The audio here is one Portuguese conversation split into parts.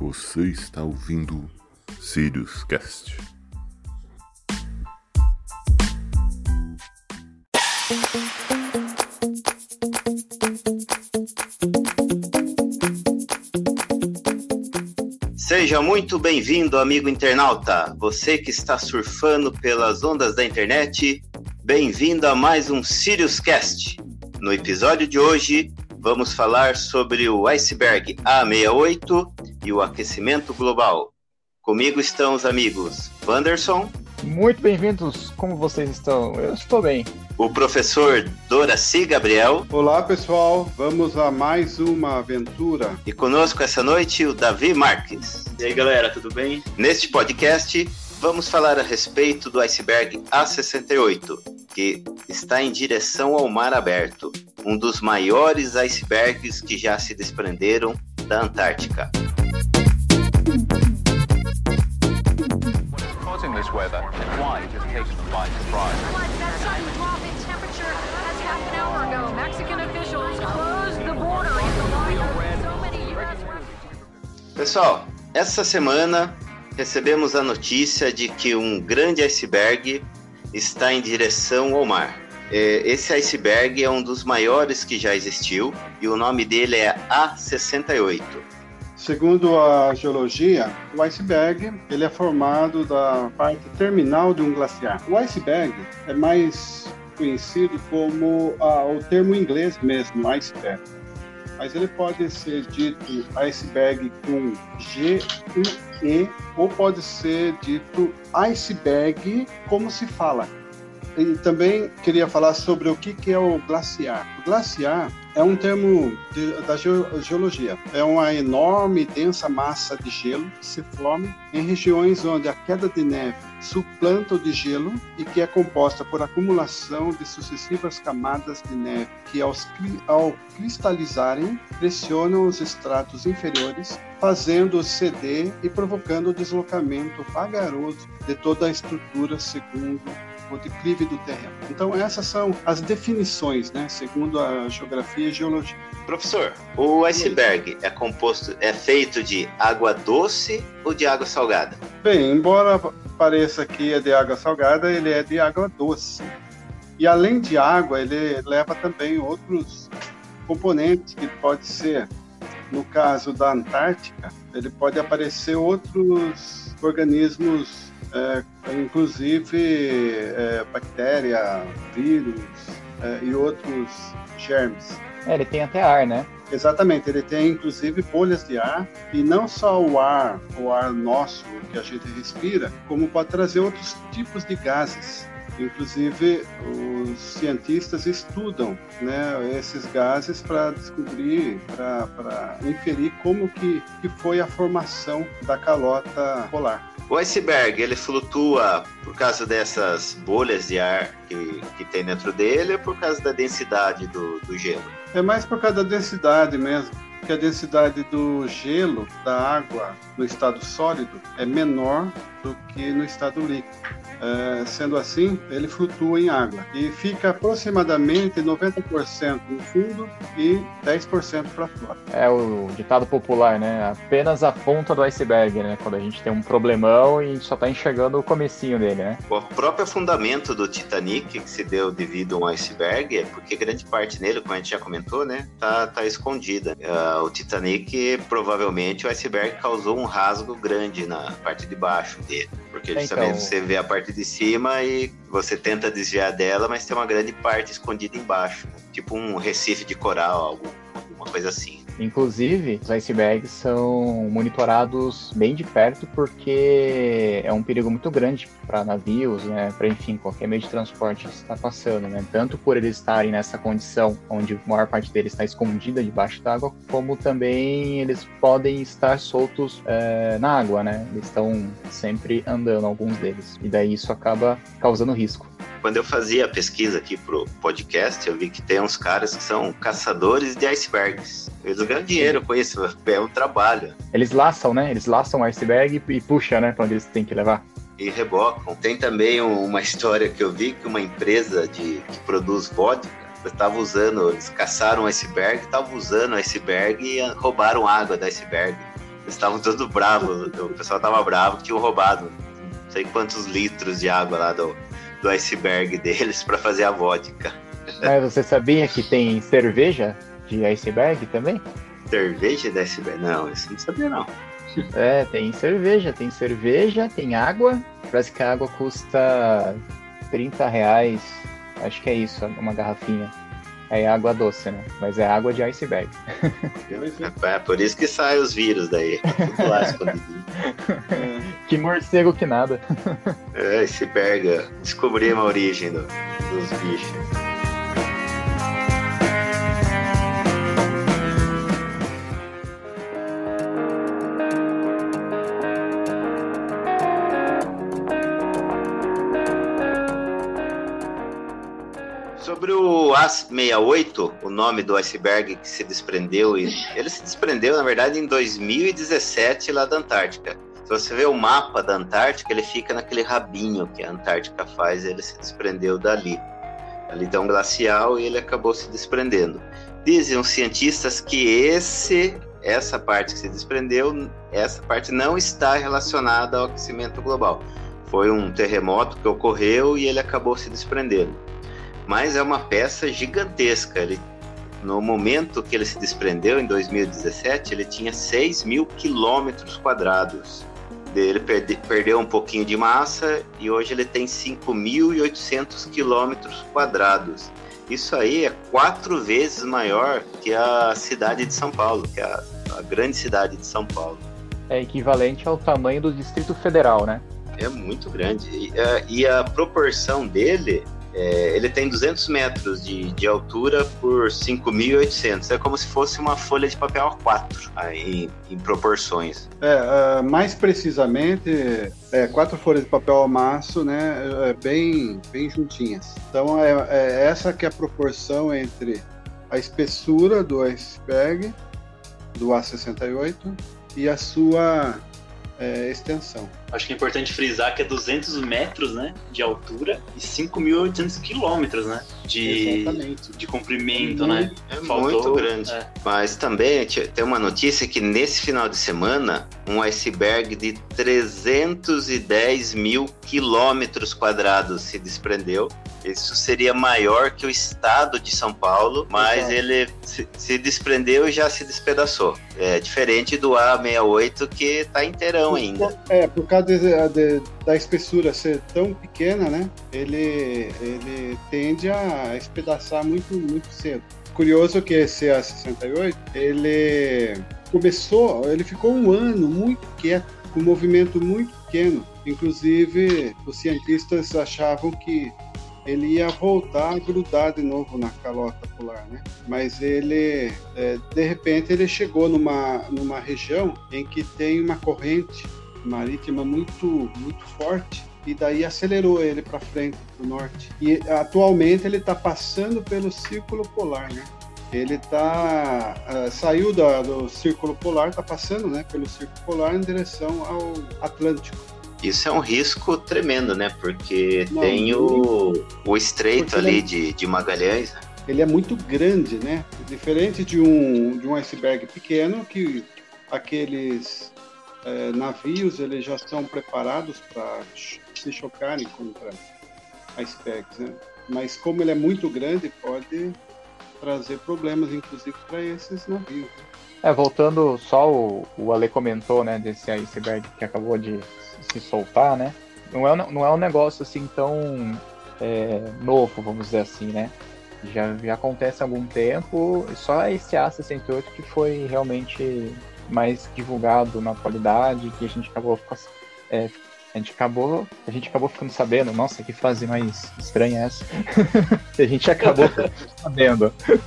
Você está ouvindo Sirius Cast. Seja muito bem-vindo, amigo internauta. Você que está surfando pelas ondas da internet, bem-vindo a mais um Sirius Cast. No episódio de hoje, vamos falar sobre o iceberg A68 e o aquecimento global. Comigo estão os amigos Wanderson. Muito bem-vindos, como vocês estão? Eu estou bem. O professor Doraci Gabriel. Olá, pessoal. Vamos a mais uma aventura. E conosco essa noite o Davi Marques. E aí, galera, tudo bem? Neste podcast, vamos falar a respeito do iceberg A68, que está em direção ao mar aberto, um dos maiores icebergs que já se desprenderam da Antártica. Pessoal, essa semana recebemos a notícia de que um grande iceberg está em direção ao mar. É, Esse iceberg é um dos maiores que já existiu e o nome dele é A68. Segundo a geologia, o iceberg ele é formado da parte terminal de um glaciar. O iceberg é mais conhecido como ah, o termo inglês mesmo, iceberg. Mas ele pode ser dito iceberg com G, U, E, ou pode ser dito iceberg como se fala. E também queria falar sobre o que, que é o glaciar. O glaciar é um termo de- da geo- geologia. É uma enorme e densa massa de gelo que se forma em regiões onde a queda de neve suplanta o de gelo e que é composta por acumulação de sucessivas camadas de neve que, cri- ao cristalizarem, pressionam os estratos inferiores, fazendo-os ceder e provocando o deslocamento vagaroso de toda a estrutura segundo o declive do terreno. Então essas são as definições, né, segundo a geografia e geologia. Professor, o iceberg é composto, é feito de água doce ou de água salgada? Bem, embora pareça que é de água salgada, ele é de água doce. E além de água, ele leva também outros componentes que pode ser, no caso da Antártica, ele pode aparecer outros organismos, é, inclusive é, bactéria, vírus é, e outros germes. É, ele tem até ar, né? Exatamente, ele tem inclusive bolhas de ar, e não só o ar, o ar nosso que a gente respira, como pode trazer outros tipos de gases. Inclusive, os cientistas estudam né, esses gases para descobrir, para inferir como que, que foi a formação da calota polar. O iceberg, ele flutua por causa dessas bolhas de ar que, que tem dentro dele ou por causa da densidade do, do gelo? É mais por causa da densidade mesmo, que a densidade do gelo, da água no estado sólido, é menor do que no estado líquido. É, sendo assim, ele flutua em água e fica aproximadamente 90% no fundo e 10% para fora. É o ditado popular, né? Apenas a ponta do iceberg, né? Quando a gente tem um problemão e só tá enxergando o comecinho dele, né? O próprio afundamento do Titanic, que se deu devido a um iceberg, é porque grande parte nele, como a gente já comentou, né, tá, tá escondida. Ah, o Titanic, provavelmente, o iceberg causou um rasgo grande na parte de baixo dele. Porque É, justamente então- você vê a parte de cima e você tenta desviar dela, mas tem uma grande parte escondida embaixo. Tipo um recife de coral, alguma coisa assim. Inclusive, os icebergs são monitorados bem de perto porque é um perigo muito grande para navios, né? Para enfim, qualquer meio de transporte que está passando, né? Tanto por eles estarem nessa condição onde a maior parte deles está escondida debaixo d'água, como também eles podem estar soltos eh, na água, né? Eles estão sempre andando, alguns deles. E daí isso acaba causando risco. Quando eu fazia a pesquisa aqui pro podcast, eu vi que tem uns caras que são caçadores de icebergs. Eles ganham dinheiro com isso, é um trabalho. Eles laçam, né? Eles laçam o iceberg e puxam, né? Pra onde eles têm que levar. e rebocam. Tem também um- uma história que eu vi que uma empresa de, que produz vodka estava usando, eles caçaram um iceberg, estavam usando o iceberg e roubaram água do iceberg. Eles estavam todos bravos. O pessoal tava bravo que tinham roubado não sei quantos litros de água lá do, do iceberg deles para fazer a vodka. Mas você sabia que tem cerveja de iceberg também? Cerveja da iceberg? Não, isso eu não sabia não. É, tem cerveja, tem cerveja, tem água. Parece que a água custa 30 reais. Acho que é isso, uma garrafinha. É água doce, né? Mas é água de iceberg. É por isso que saem os vírus daí. Tudo lá escondidinho. Que morcego que nada. É, iceberg. Descobrimos a origem do- dos bichos. 68, o nome do iceberg que se desprendeu, e ele se desprendeu, na verdade, em 2017 lá da Antártica. Se você vê o mapa da Antártica, ele fica naquele rabinho que a Antártica faz, ele se desprendeu dali. Ali dá um glacial e ele acabou se desprendendo. Dizem os cientistas que esse essa parte que se desprendeu, essa parte não está relacionada ao aquecimento global. Foi um terremoto que ocorreu e ele acabou se desprendendo mas é uma peça gigantesca. Ele, no momento que ele se desprendeu, em 2017, ele tinha 6 mil quilômetros quadrados. Ele perde, perdeu um pouquinho de massa e hoje ele tem 5.800 quilômetros quadrados. Isso aí é quatro vezes maior que a cidade de São Paulo, que é a, a grande cidade de São Paulo. É equivalente ao tamanho do Distrito Federal, né? É muito grande. E, a- e a proporção dele, é, ele tem 200 metros de, de altura por 5.800. É como se fosse uma folha de papel A4 aí, em, em proporções. É, ah, mais precisamente, é, quatro folhas de papel amasso, né, é, bem, bem juntinhas. Então, é, é essa que é a proporção entre a espessura do iceberg, do A68, e a sua é, extensão. Acho que é importante frisar que é 200 metros, né, de altura e 5.800 quilômetros, né, de, Exatamente. de comprimento, né. É Faltou- muito grande. é. Mas também tem uma notícia que nesse final de semana, um iceberg de 310 mil quilômetros quadrados se desprendeu. Isso seria maior que o estado de São Paulo, mas Exato. ele se, se desprendeu e já se despedaçou. É diferente do A68 que tá inteirão ainda. É, por causa de- de- da espessura ser tão pequena, né? Ele, ele tende a espedaçar muito, muito cedo. Curioso que esse A68, ele começou, ele ficou um ano muito quieto, com um movimento muito pequeno. Inclusive, os cientistas achavam que ele ia voltar a grudar de novo na calota polar, né? Mas ele, é, de repente, ele chegou numa, numa região em que tem uma corrente marítima muito, muito forte e daí acelerou ele para frente, para o norte. E atualmente ele está passando pelo Círculo Polar, né? Ele tá ah, saiu da- do Círculo Polar, está passando, né, pelo Círculo Polar em direção ao Atlântico. Isso é um risco tremendo, né? Porque Não, tem o, o estreito ele ali é- de, de Magalhães. né? Ele é muito grande, né? Diferente de um de um iceberg pequeno que aqueles eh, navios eles já estão preparados para se chocarem contra icebergs, né? Mas como ele é muito grande, pode trazer problemas, inclusive, para esses navios. né? É, voltando só o, o Ale comentou, né, desse iceberg que acabou de se soltar, né? Não é, não é um negócio assim tão é, novo, vamos dizer assim, né? Já, já acontece há algum tempo, só esse A68 que foi realmente mais divulgado na atualidade, que a gente acabou é, a gente acabou, a gente acabou ficando sabendo, nossa, que frase mais estranha é essa. a gente acabou sabendo.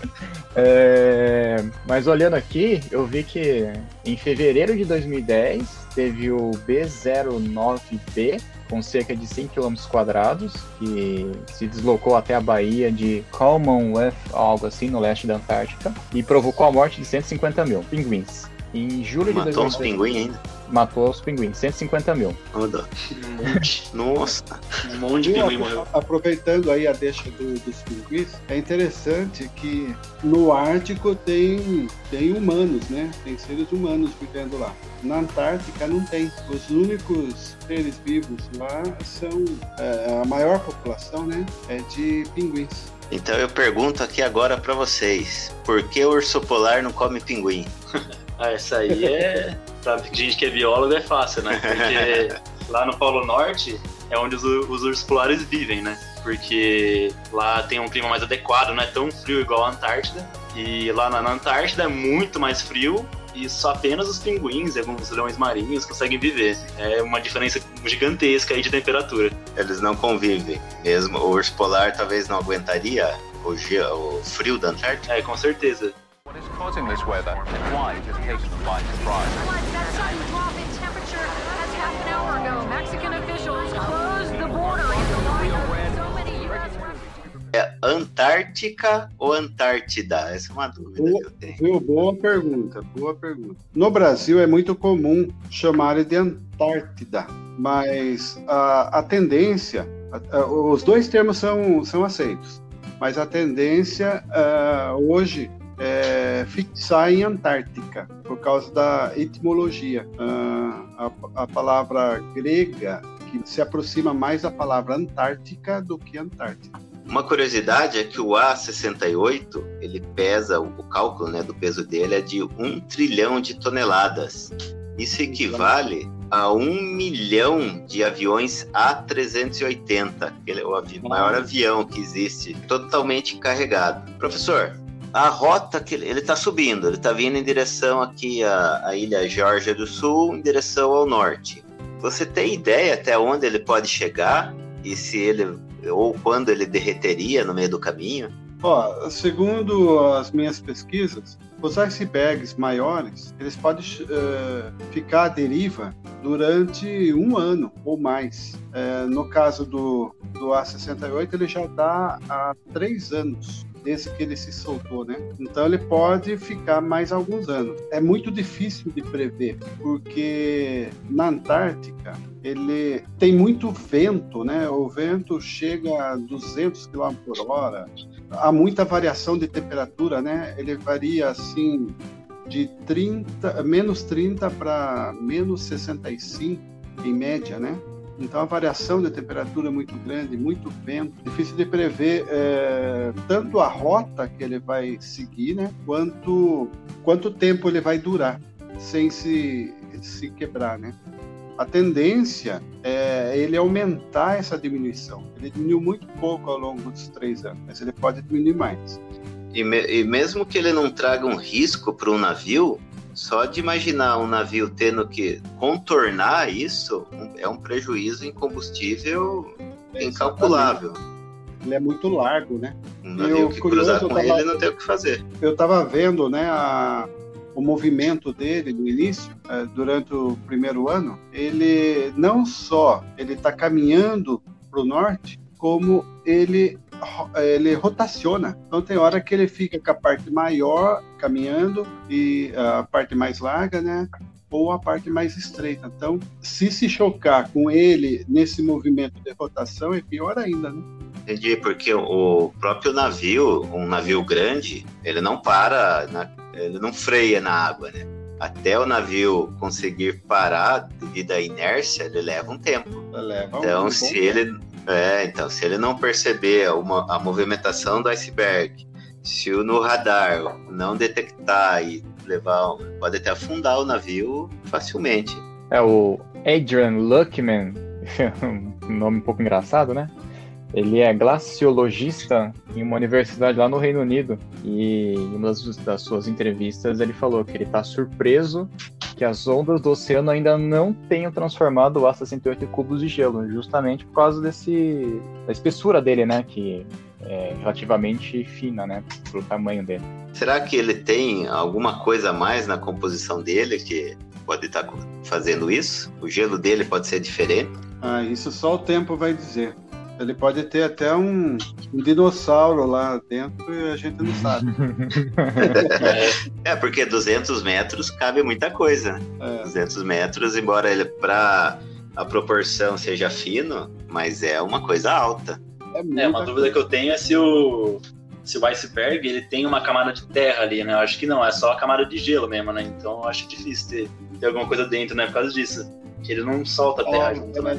É, mas olhando aqui, eu vi que em fevereiro de 2010 teve o B09B com cerca de 100 km quadrados que se deslocou até a baía de Commonwealth, algo assim, no leste da Antártica, e provocou a morte de 150 mil pinguins. Em julho de Matou uns 2018, pinguins ainda. matou os pinguins, 150 mil. Dó. Um monte, Nossa. um monte de pinguim morreu. Aproveitando aí a deixa do- dos pinguins, é interessante que no Ártico tem, tem humanos, né? Tem seres humanos vivendo lá. Na Antártica não tem. Os únicos seres vivos lá são é, a maior população, né? É de pinguins. Então eu pergunto aqui agora pra vocês: por que o urso polar não come pinguim? Ah, essa aí é. Pra gente que é biólogo é fácil, né? Porque lá no Polo Norte é onde os, os ursos polares vivem, né? Porque lá tem um clima mais adequado, não é tão frio igual a Antártida. E lá na, na Antártida é muito mais frio e só apenas os pinguins e alguns leões marinhos conseguem viver. É uma diferença gigantesca aí de temperatura. Eles não convivem. Mesmo o urso polar talvez não aguentaria o, frio da Antártica. É, com certeza. What is causing this weather and why it has taken them by surprise? That sudden drop in temperature as half an hour ago, Mexican officials closed the border in the light of so many U.S. refugees. É Antártica ou Antártida? Essa é uma dúvida que eu tenho. Viu? Boa pergunta, boa pergunta. No Brasil é muito comum chamar de Antártida, mas a, a tendência, a- a- os dois termos são, são aceitos, mas a tendência ah, hoje é fixar em Antártica, por causa da etimologia. Ah, a, a palavra grega que se aproxima mais da palavra Antártica do que Antártida. Uma curiosidade é que o A68, ele pesa, o cálculo né, do peso dele é de 1 trilhão de toneladas. Isso equivale a 1 milhão de aviões A380, que é o avi- maior avião que existe, totalmente carregado. Professor, a rota que ele está subindo, ele está vindo em direção aqui à, à ilha Geórgia do Sul, em direção ao norte. Você tem ideia até onde ele pode chegar e se ele ou quando ele derreteria no meio do caminho? Ó, segundo as minhas pesquisas, os icebergs maiores, eles podem eh, ficar à deriva durante um ano ou mais. Eh, no caso do, do A68, ele já está há três anos desde que ele se soltou, né? Então ele pode ficar mais alguns anos. É muito difícil de prever, porque na Antártica ele tem muito vento, né? O vento chega a 200 km por hora. Há muita variação de temperatura, né? Ele varia assim de 30, menos 30 para menos 65 em média, né? Então a variação de temperatura é muito grande, muito vento, difícil de prever é, tanto a rota que ele vai seguir, né? Quanto quanto tempo ele vai durar sem se se quebrar, né? A tendência é ele aumentar essa diminuição. Ele diminuiu muito pouco ao longo dos três anos, mas ele pode diminuir mais. E, me- e mesmo que ele não traga um risco para um navio, só de imaginar um navio tendo que contornar isso é um prejuízo em combustível É, incalculável. Ele é muito largo, né? Um navio o que curioso, cruzar eu com tava- ele não tem o que fazer. eu estava vendo né, a- o movimento dele no início, eh, durante o primeiro ano, ele não só ele está caminhando para o norte, como ele ele rotaciona. Então tem hora que ele fica com a parte maior caminhando e a parte mais larga, né? Ou a parte mais estreita. Então, se se chocar com ele nesse movimento de rotação, é pior ainda, né? Entendi, porque o próprio navio, um navio grande, ele não para, ele não freia na água, né? Até o navio conseguir parar devido à inércia, ele leva um tempo. Leva um Então, bom se tempo. ele, é, então, se ele não perceber uma- a movimentação do iceberg, se o no radar não detectar e levar, pode até afundar o navio facilmente. É o Adrian Luckman, um nome um pouco engraçado, né? Ele é glaciologista em uma universidade lá no Reino Unido e em uma das, das suas entrevistas ele falou que ele está surpreso que as ondas do oceano ainda não tenham transformado o A68 em cubos de gelo, justamente por causa desse da espessura dele, né? Que é relativamente fina, né? Pro tamanho dele. Será que ele tem alguma coisa a mais na composição dele que pode estar fazendo isso? O gelo dele pode ser diferente? Ah, isso só o tempo vai dizer. Ele pode ter até um, um dinossauro lá dentro e a gente não sabe. É, porque 200 metros cabe muita coisa. né? É, 200 metros, embora ele para a proporção seja fino, mas é uma coisa alta. é, É, uma dúvida que eu tenho é se o, se o iceberg ele tem uma camada de terra ali, né? Eu acho que não, é só a camada de gelo mesmo, né? Então eu acho difícil ter, ter alguma coisa dentro, né? Por causa disso. Que ele não solta a terra Ó, junto, né?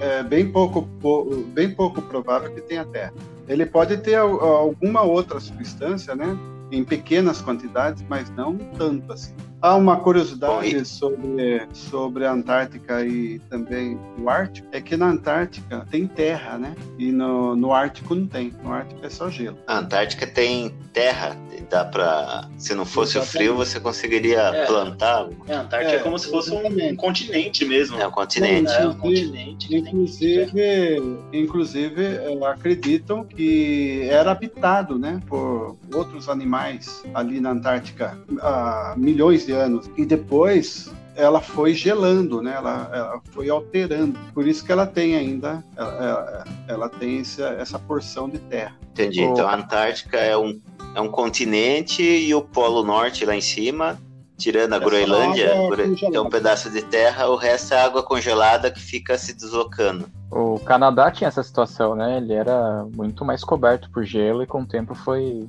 É bem pouco, po- bem pouco provável que tenha terra. Ele pode ter al- alguma outra substância, né? Em pequenas quantidades, mas não tanto assim. Há uma curiosidade Bom, e- sobre, sobre a Antártica e também o Ártico, é que na Antártica tem terra, né? E no, no Ártico não tem. No Ártico é só gelo. A Antártica tem terra, dá pra. Se não fosse o Exatamente. frio, você conseguiria É. plantar. É, a Antártica é, É, como se fosse um, um continente mesmo. É um continente. É, um Inclusive- continente. Inclusive, inclusive eh, acreditam que era habitado, né, por outros animais ali na Antártica há milhões de anos. E depois ela foi gelando, né? Ela, ela foi alterando. Por isso que ela tem ainda, ela, ela- ela tem essa, essa porção de terra. Entendi. Oh. Então a Antártica é um, é um continente e o Polo Norte lá em cima, tirando a Essa Groenlândia, congelada. tem um pedaço de terra, o resto é água congelada que fica se deslocando. O Canadá tinha essa situação, né? Ele era muito mais coberto por gelo e com o tempo foi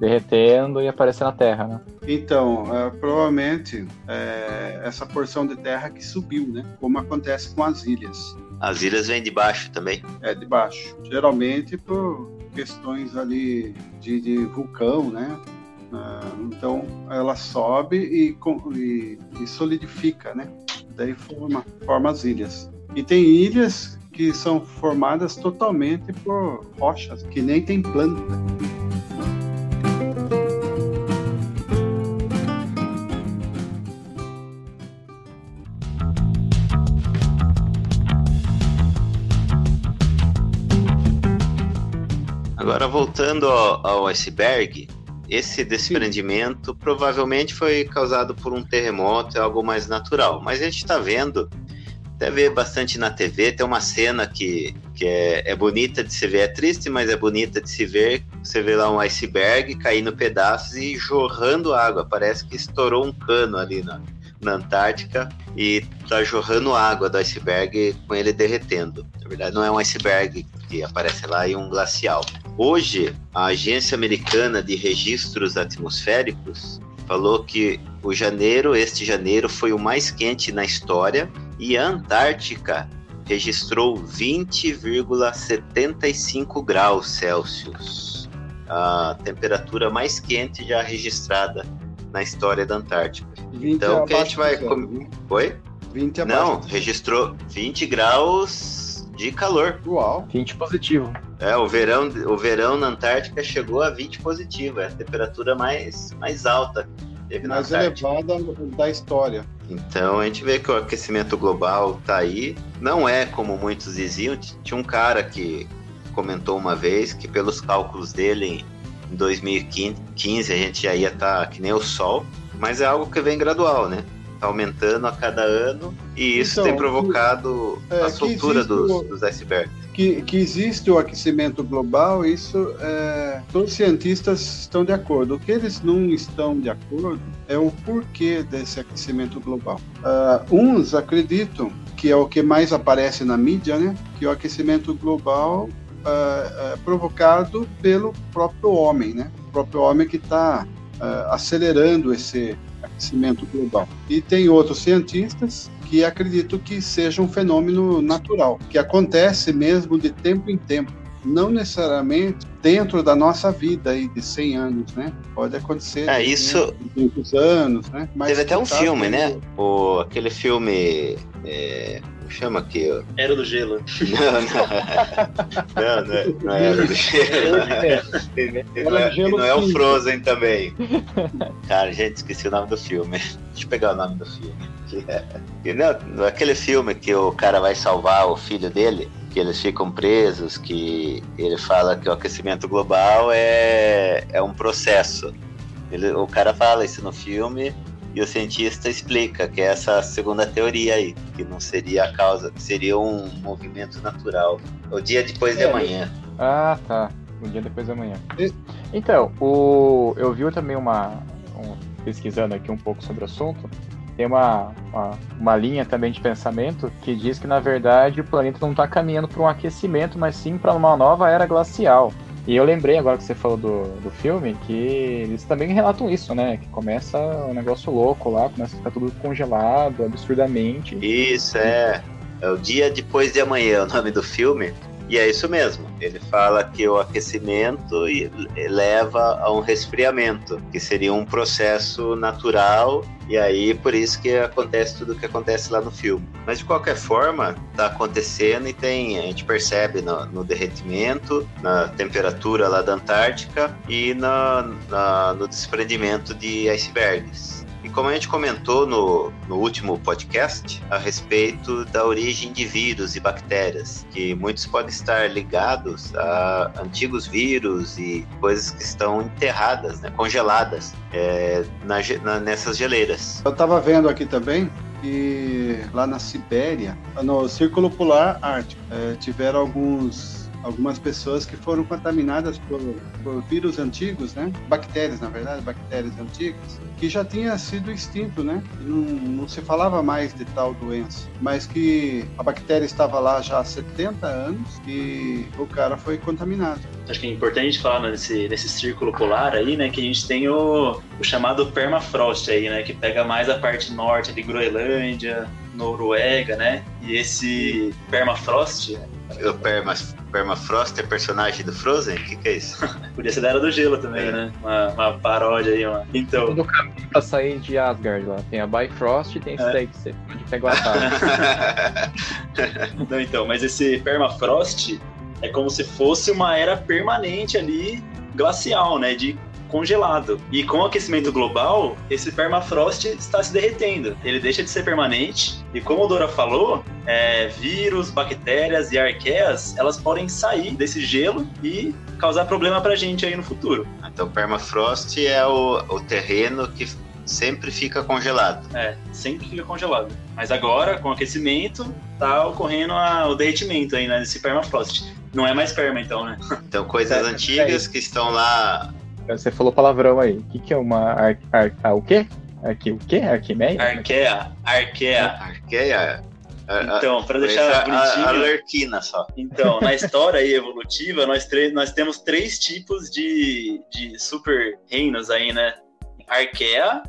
derretendo e aparecendo na Terra, né? Então, eh, provavelmente eh, essa porção de terra que subiu, né? Como acontece com as ilhas. As ilhas vêm de baixo também. é de baixo. Geralmente por questões ali de, de vulcão, né? Ah, então ela sobe e, e- e solidifica, né? Daí forma, forma as ilhas. E tem ilhas que são formadas totalmente por rochas, que nem tem planta. Agora voltando ao, ao iceberg, esse desprendimento provavelmente foi causado por um terremoto, é algo mais natural. Mas a gente está vendo, até vê bastante na TV, tem uma cena que, que é, é bonita de se ver, é triste, mas é bonita de se ver. Você vê lá um iceberg caindo pedaços e jorrando água. Parece que estourou um cano ali na, na Antártica e tá jorrando água do iceberg com ele derretendo. Na verdade, não é um iceberg que aparece lá, é um glacial. Hoje, a Agência Americana de Registros Atmosféricos falou que o janeiro, este janeiro, foi o mais quente na história e a Antártica registrou 20,75 graus Celsius, a temperatura mais quente já registrada na história da Antártica. 20 Então, o que a gente vai. com-? Oi? 20 abaixo. Não, registrou 20 graus de calor. Uau! 20 positivo. É, o verão, o verão na Antártica chegou a 20 positivo, é a temperatura mais, mais alta que teve na Mais elevada da história. Então a gente vê que o aquecimento global tá aí. Não é como muitos diziam. Tinha um cara que comentou uma vez que pelos cálculos dele em 2015 a gente já ia estar que nem o Sol, mas é algo que vem gradual, né? Tá aumentando a cada ano e isso Então, tem provocado é, a que soltura dos, o- dos icebergs. que, que existe o aquecimento global, isso é, todos os cientistas estão de acordo. O que eles não estão de acordo é o porquê desse aquecimento global. Ah, uns acreditam que é o que mais aparece na mídia, né? Que o aquecimento global ah, é provocado pelo próprio homem, né? O próprio homem que está acelerando esse aquecimento global. E tem outros cientistas que acredito que seja um fenômeno natural, que acontece mesmo de tempo em tempo, não necessariamente dentro da nossa vida aí de 100 anos, né? Pode acontecer É, isso- 200 anos, né? Mas Teve até um filme, né? O, aquele filme. É, como chama aqui? ó? Era do gelo. Não, não. Não, não é, não é Era do Gelo. E não, é, e não é o. Frozen também. Cara, gente, esqueci o nome do filme. Deixa eu pegar o nome do filme. Que é, que não, aquele filme que o cara vai salvar o filho dele, que eles ficam presos, que ele fala que o aquecimento global é, é um processo. Ele, o cara fala isso no filme E o cientista explica que é essa segunda teoria aí, que não seria a causa, que seria um movimento natural. O dia depois de É. amanhã. Ah, tá. Um dia depois da manhã. E- Então, o... eu vi também uma. um- pesquisando aqui um pouco sobre o assunto. Tem uma, uma, uma linha também de pensamento que diz que, na verdade, o planeta não está caminhando para um aquecimento, mas sim para uma nova era glacial. E eu lembrei agora que você falou do, do filme que eles também relatam isso, né? Que começa um negócio louco lá, começa a ficar tudo congelado absurdamente. Isso, é. É o dia depois de amanhã, o nome do filme. E é isso mesmo. Ele fala que o aquecimento leva a um resfriamento, que seria um processo natural, e aí por isso que acontece tudo o que acontece lá no filme. Mas de qualquer forma, está acontecendo e tem, a gente percebe no, no derretimento, na temperatura lá da Antártica e na- na- no desprendimento de icebergs. E como a gente comentou no, no último podcast a respeito da origem de vírus e bactérias, que muitos podem estar ligados a antigos vírus e coisas que estão enterradas, né, congeladas é, na na- nessas geleiras. Eu estava vendo aqui também que lá na Sibéria, no Círculo Polar Ártico, eh, tiveram alguns algumas pessoas que foram contaminadas por, por vírus antigos, né? Bactérias, na verdade, bactérias antigas, que já tinha sido extinto, né? Não, não se falava mais de tal doença, mas que a bactéria estava lá já há 70 anos e o cara foi contaminado. Acho que é importante falar nesse, nesse círculo polar aí, né, que a gente tem o, o chamado permafrost aí, né, que pega mais a parte norte de Groenlândia, Noruega, né, e esse permafrost O Permas- Permafrost é personagem do Frozen? O que, que é isso? podia ser da Era do Gelo também, É. né, uma, uma paródia aí, uma... Então, Todo caminho pra sair de Asgard lá. Tem a Bifrost e tem esse É. daí que você pode pegar o atalho. Não, então, mas esse permafrost é como se fosse uma era permanente ali, glacial, né? De congelado. E com o aquecimento global, esse permafrost está se derretendo. Ele deixa de ser permanente. E como o Dora falou, é, vírus, bactérias e arqueias, elas podem sair desse gelo e causar problema pra gente aí no futuro. então, Permafrost é o, o terreno que sempre fica congelado. É, sempre fica congelado. Mas agora, com o aquecimento, tá ocorrendo a- o derretimento aí, né? Desse permafrost. Não é mais perma, então, né? Então, coisas É, antigas que estão lá Você falou palavrão aí. O que, que é uma. Ar, ar, ah, o quê? Arqui, o quê? Arquimeia? Arqueia, arqueia. Arqueia. a- a- Então, para deixar a, a, a bonitinho. Lerquina só. Então, na história aí evolutiva, nós, nós temos três tipos de, de super reinos aí, né? Arqueia,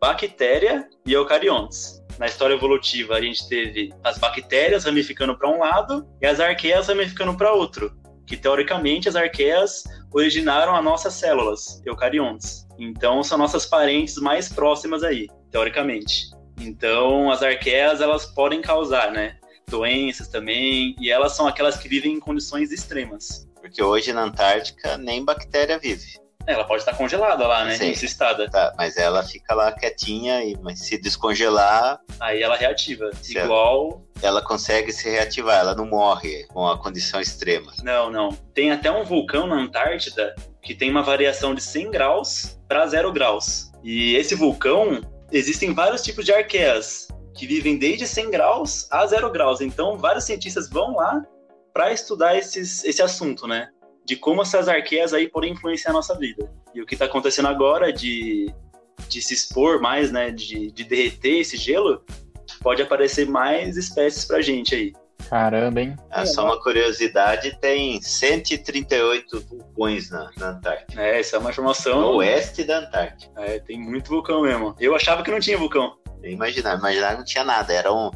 bactéria e eucariontes. Na história evolutiva, a gente teve as bactérias ramificando para um lado e as arqueias ramificando para outro. Que teoricamente as arqueias originaram as nossas células, eucariontes. Então são nossas parentes mais próximas aí, teoricamente. Então as arqueias elas podem causar, né? Doenças também, e elas são aquelas que vivem em condições extremas. Porque hoje na Antártica nem bactéria vive. Ela pode estar congelada lá, né? Sim. Tá? Mas ela fica lá quietinha, e, mas se descongelar, Aí ela reativa. Igual. ela consegue se reativar, ela não morre com a condição extrema. Não, não. Tem até um vulcão na Antártida que tem uma variação de 100 graus para 0 graus. E esse vulcão, existem vários tipos de arqueias que vivem desde 100 graus a 0 graus. Então, vários cientistas vão lá para estudar esses, esse assunto, né? De como essas arqueias aí podem influenciar a nossa vida. E o que está acontecendo agora de, de se expor mais, né? De, de derreter esse gelo, pode aparecer mais espécies pra gente aí. Caramba, hein? Ah, só uma curiosidade, tem 138 vulcões na, na Antártica. É, essa é uma No informação. oeste da Antártica. É, tem muito vulcão mesmo. Eu achava que não tinha vulcão. Imaginar, imaginar que não tinha nada. Era um.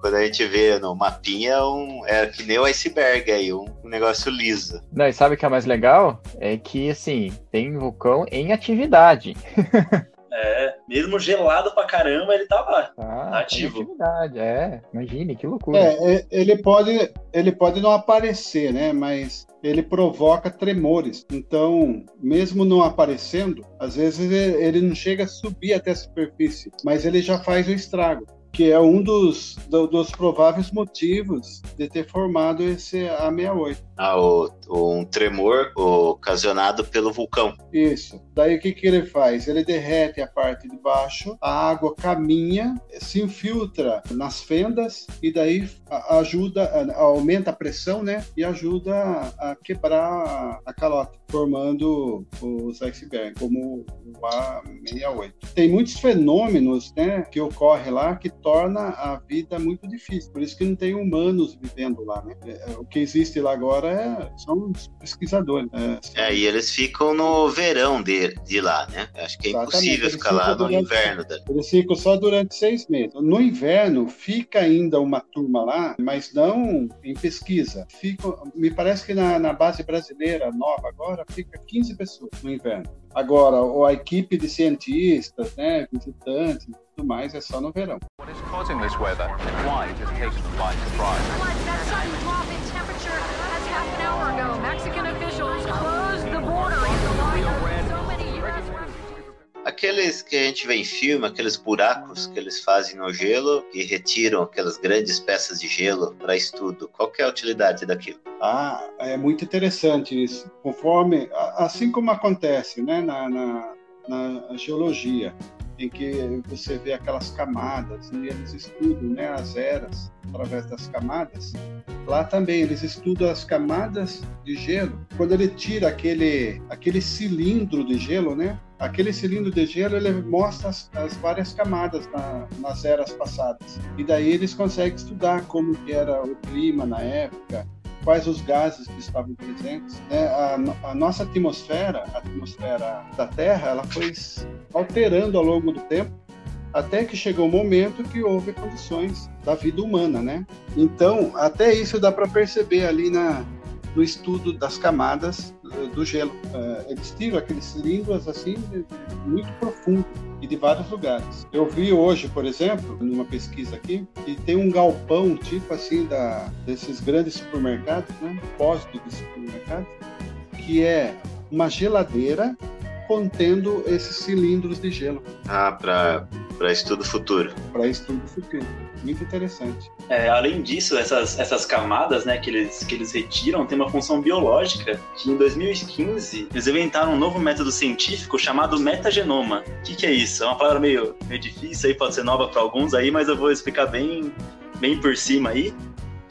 Quando a gente vê no mapinha, um, era que nem o iceberg aí, um, um negócio liso. Não, e sabe o que é mais legal? É que, assim, tem vulcão em atividade. É, mesmo gelado pra caramba, ele tá lá. Tá? Ativo. Atividade, é. Imagine, que loucura. É, é, ele pode, ele pode não aparecer, né? Mas ele provoca tremores. Então, mesmo não aparecendo, às vezes ele, não chega a subir até a superfície, mas ele já faz o estrago. Que é um dos, do, dos prováveis motivos de ter formado esse A68. Ah, o, o- um tremor ocasionado pelo vulcão. Isso. Daí o que, que ele faz? Ele derrete a parte de baixo, a água caminha, se infiltra nas fendas e daí ajuda, aumenta a pressão, né? E ajuda a, quebrar a, a calota, formando os icebergs, como o A68. Tem muitos fenômenos, né, que ocorrem lá que torna a vida muito difícil. Por isso que não tem humanos vivendo lá, né? É, O que existe lá agora é- são os pesquisadores. né? É, e eles ficam no verão de, de lá, né? Acho que é Exatamente, impossível eles ficar lá ficam no durante- inverno. Da... Eles ficam só durante seis meses. No inverno, fica ainda uma turma lá, mas não em pesquisa. Fica, me parece que na, na base brasileira nova agora, fica 15 pessoas no inverno. Agora, a equipe de cientistas, né, visitantes e tudo mais, é só no verão. What is causing this weather and why it has taken them by surprise? Like that sudden drop in temperature as half an hour ago, Mexican Aqueles que a gente vê em filme, aqueles buracos que eles fazem no gelo e retiram aquelas grandes peças de gelo para estudo. Qual é a utilidade daquilo? Ah, é muito interessante isso. Conforme, assim como acontece né, na, na, na geologia, em que você vê aquelas camadas e eles estudam né, as eras através das camadas, lá também eles estudam as camadas de gelo. Quando ele tira aquele, aquele cilindro de gelo, né? Aquele cilindro de gelo ele mostra as, as várias camadas na- nas eras passadas. E daí eles conseguem estudar como que era o clima na época, quais os gases que estavam presentes. né? A, a nossa atmosfera, a atmosfera da Terra, ela foi alterando ao longo do tempo, até que chegou o momento que houve condições da vida humana, né? Então, até isso dá para perceber ali na, no estudo das camadas eh, do gelo. Eh, eles tiram aqueles cilindros assim muito profundo e de vários lugares. Eu vi hoje, por exemplo, numa pesquisa aqui, que tem um galpão tipo assim da desses grandes supermercados, né? Pósito de supermercados, que é uma geladeira contendo esses cilindros de gelo Ah, para estudo futuro. para estudo futuro. Muito interessante. É, além disso, essas, essas camadas né, que, eles, que eles retiram têm uma função biológica que em 2015 eles inventaram um novo método científico chamado metagenoma. O que, que é isso? É uma palavra meio, meio difícil aí, pode ser nova para alguns aí, mas eu vou explicar bem, bem por cima aí.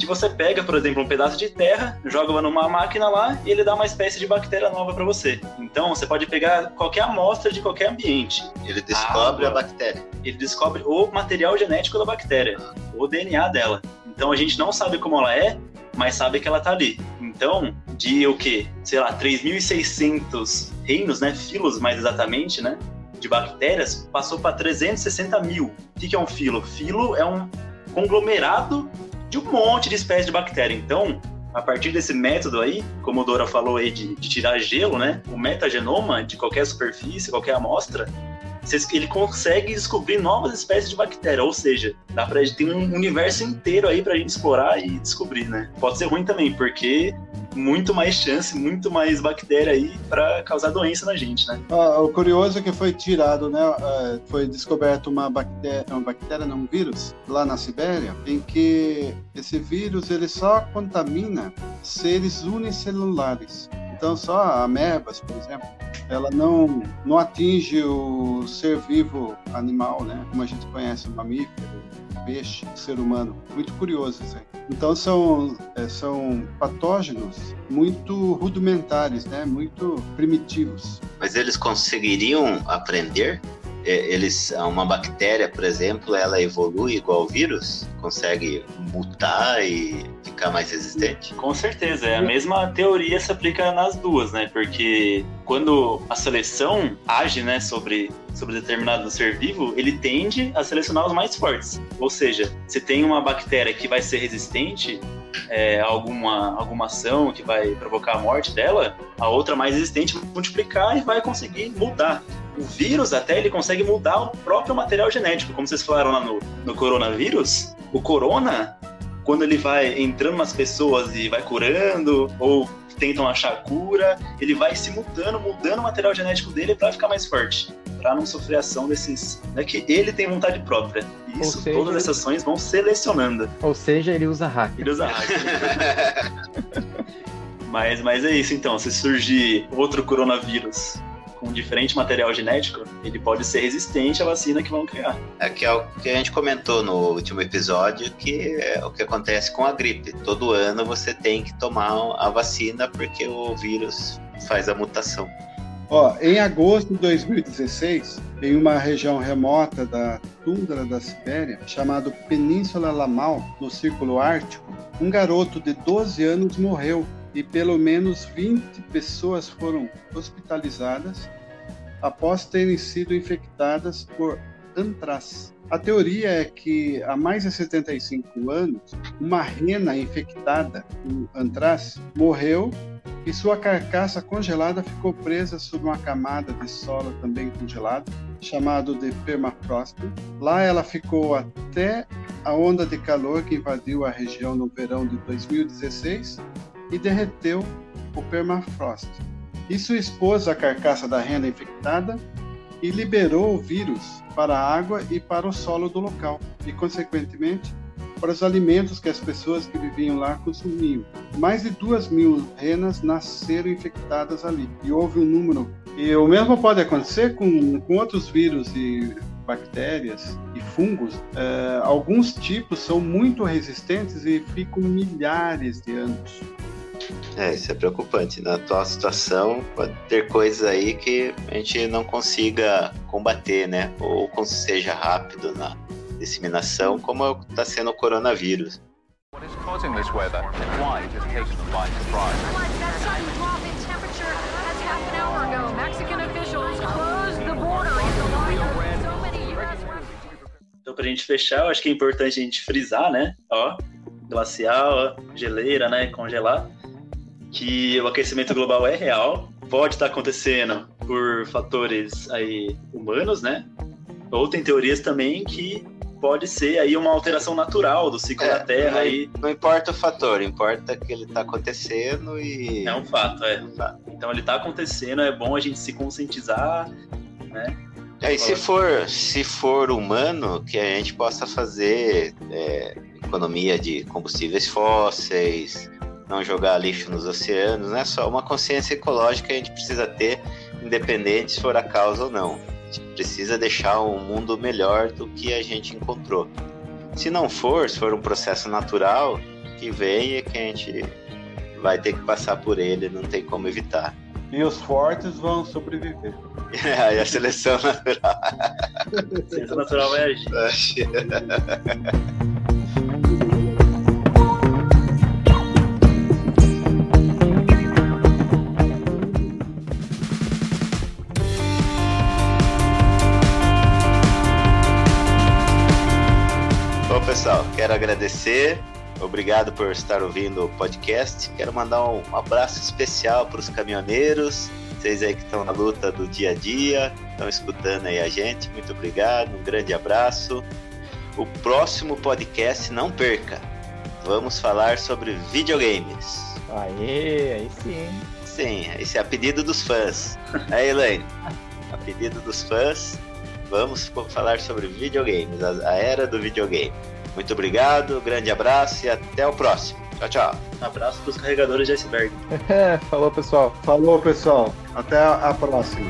Você pega, por exemplo, um pedaço de terra, joga numa máquina lá e ele dá uma espécie de bactéria nova para você. Então você pode pegar qualquer amostra de qualquer ambiente Ele descobre Ah, a bactéria. ele descobre o material genético da bactéria, o DNA dela. Então a gente não sabe como ela é, mas sabe que ela tá ali. Então, de o quê? Sei lá, 3.600 reinos, né? Filos, mais exatamente, né? De bactérias, passou para 360 mil. O que é um filo? Filo é um conglomerado de um monte de espécies de bactéria. Então, a partir desse método aí, como o Dora falou aí de, de tirar gelo, né? O metagenoma de qualquer superfície, qualquer amostra, ele consegue descobrir novas espécies de bactéria, ou seja, dá pra ter um universo inteiro aí pra gente explorar e descobrir, né? Pode ser ruim também, porque muito mais chance, muito mais bactéria aí pra causar doença na gente, né? Ah, o curioso é que foi tirado, né? ah, foi descoberto uma bactéria, uma bactéria, não um vírus, lá na Sibéria, em que esse vírus ele só contamina seres unicelulares. Então, só amebas, por exemplo, ela não, não atinge o ser vivo animal, né? Como a gente conhece, o mamífero, o peixe, o ser humano. Muito curioso isso aí. Então, são, eh, são patógenos muito rudimentares, né? Muito primitivos. Mas eles conseguiriam aprender? É, Eles, uma bactéria, por exemplo, ela evolui igual o vírus? Consegue mutar e ficar mais resistente? Com certeza, é a mesma teoria se aplica nas duas, né? Porque quando a seleção age, né, sobre, sobre determinado ser vivo, ele tende a selecionar os mais fortes. Ou seja, se tem uma bactéria que vai ser resistente é, a alguma, alguma ação que vai provocar a morte dela, a outra mais resistente vai multiplicar e vai conseguir mudar. O vírus até ele consegue mudar o próprio material genético, como vocês falaram lá no, no coronavírus. O corona, quando ele vai entrando nas pessoas e vai curando, ou tentam achar cura, ele vai se mudando, mudando o material genético dele para ficar mais forte. Para não sofrer ação desses. Não é que ele tem vontade própria. Isso, seja, todas essas ações vão selecionando. Ou seja, ele usa hack. Ele usa hack. mas, mas é isso então. Se surgir outro coronavírus com diferente material genético, ele pode ser resistente à vacina que vão criar. É que é o que a gente comentou no último episódio, que é o que acontece com a gripe. Todo ano você tem que tomar a vacina porque o vírus faz a mutação. Ó, em agosto de 2016, em uma região remota da tundra da Sibéria, chamado Península Lamal, no Círculo Ártico, um garoto de 12 anos morreu e pelo menos 20 pessoas foram hospitalizadas após terem sido infectadas por antraz. A teoria é que há mais de 75 anos, uma rena infectada com antraz morreu e sua carcaça congelada ficou presa sob uma camada de solo também congelado, chamado de permafrost. Lá ela ficou até a onda de calor que invadiu a região no verão de 2016 e derreteu o permafrost. Isso expôs a carcaça da rena infectada e liberou o vírus para a água e para o solo do local, e, consequentemente, para os alimentos que as pessoas que viviam lá consumiam. Mais de duas mil renas nasceram infectadas ali, e houve um número. E o mesmo pode acontecer com, com outros vírus e bactérias e fungos. Eh, alguns tipos são muito resistentes e ficam milhares de anos. É, isso é preocupante. Na atual situação, pode ter coisas aí que a gente não consiga combater, né? Ou seja rápido na disseminação, como está sendo o coronavírus. What is causing this weather and why it has taken them by surprise? Like that sudden drop in temperature as half an hour ago, Mexican officials closed the border in the light of so many U.S. Então, pra gente fechar, eu acho que é importante a gente frisar, né? Ó, glacial, ó, geleira, né? Congelar. Que o aquecimento global é real. Pode estar acontecendo por fatores aí humanos, né? Ou tem teorias também que pode ser aí uma alteração natural do ciclo É, da Terra não, aí. não importa o fator, importa que ele está acontecendo e. É um fato, é. Então ele tá acontecendo, é bom a gente se conscientizar, né? É, e se for, se for humano, que a gente possa fazer é, economia de combustíveis fósseis, não jogar lixo nos oceanos, né? Só uma consciência ecológica a gente precisa ter, independente se for a causa ou não. A gente precisa deixar um mundo melhor do que a gente encontrou. Se não for, se for um processo natural, que venha que a gente vai ter que passar por ele, não tem como evitar. E os fortes vão sobreviver. Aí a seleção natural. Ciência natural vai agir. agradecer. Obrigado por estar ouvindo o podcast. Quero mandar um abraço especial para os caminhoneiros, vocês aí que estão na luta do dia a dia, estão escutando aí a gente. Muito obrigado, um grande abraço. O próximo podcast, não perca. Vamos falar sobre videogames. Aê, aí sim. Sim, esse é a pedido dos fãs. Aí, Elaine, a pedido dos fãs, vamos falar sobre videogames, a, a era do videogame. Muito obrigado, grande abraço e até o próximo. Tchau, tchau. Um abraço pros carregadores de iceberg. Falou, pessoal. Falou, pessoal. Até a próxima.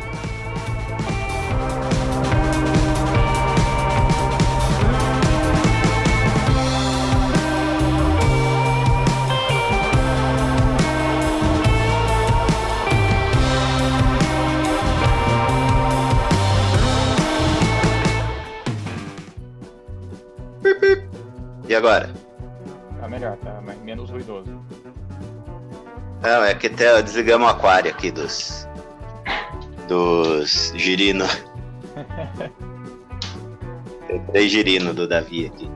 Agora? Tá melhor, tá menos ruidoso. Não, é que até desligamos o aquário aqui dos. Dos girino. Tem três girino do Davi aqui.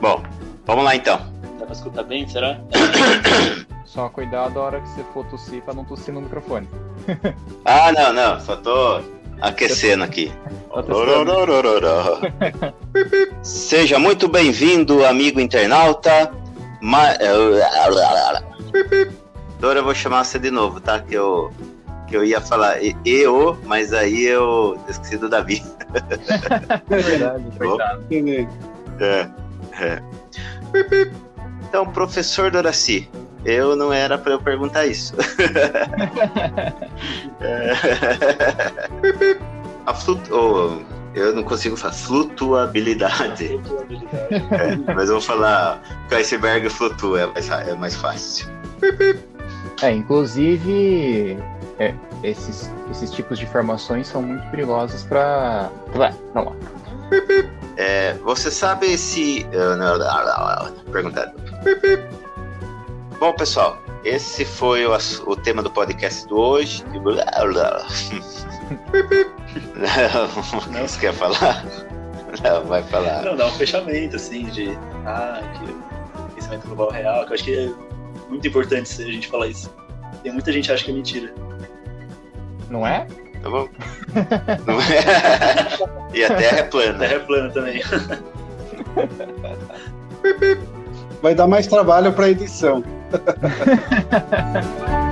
Bom, vamos lá então. Dá pra escutar bem, será? Só cuidado a hora que você for tossir pra não tossir no microfone. Ah, não, não, só tô aquecendo aqui. Orororororó. Seja muito bem-vindo, amigo internauta. Ma... Dora, eu vou chamar você de novo, tá? Que eu que eu ia falar e, e o, mas aí eu esqueci do Davi. É verdade, coitado. Entendi. É, é. Então, professor Doraci, eu não era para eu perguntar isso. A flutu... oh, eu não consigo falar flutuabilidade, É, mas eu vou falar que o iceberg flutua, é mais, é mais fácil. É, inclusive, é, esses, esses tipos de formações são muito perigosos para. Vai, vamos lá. É, você sabe se. Perguntado. Bom, pessoal, esse foi o, o tema do podcast de hoje. Não, você quer falar? Não, vai falar. Não, dá um fechamento, assim, de. Ah, que o aquecimento global real, que eu acho que é muito importante a gente falar isso. Tem muita gente que acha que é mentira. Não é? Tá bom? Não é? E a Terra é plana. Terra é plana também. Vai dar mais trabalho para edição. Ha ha ha ha ha!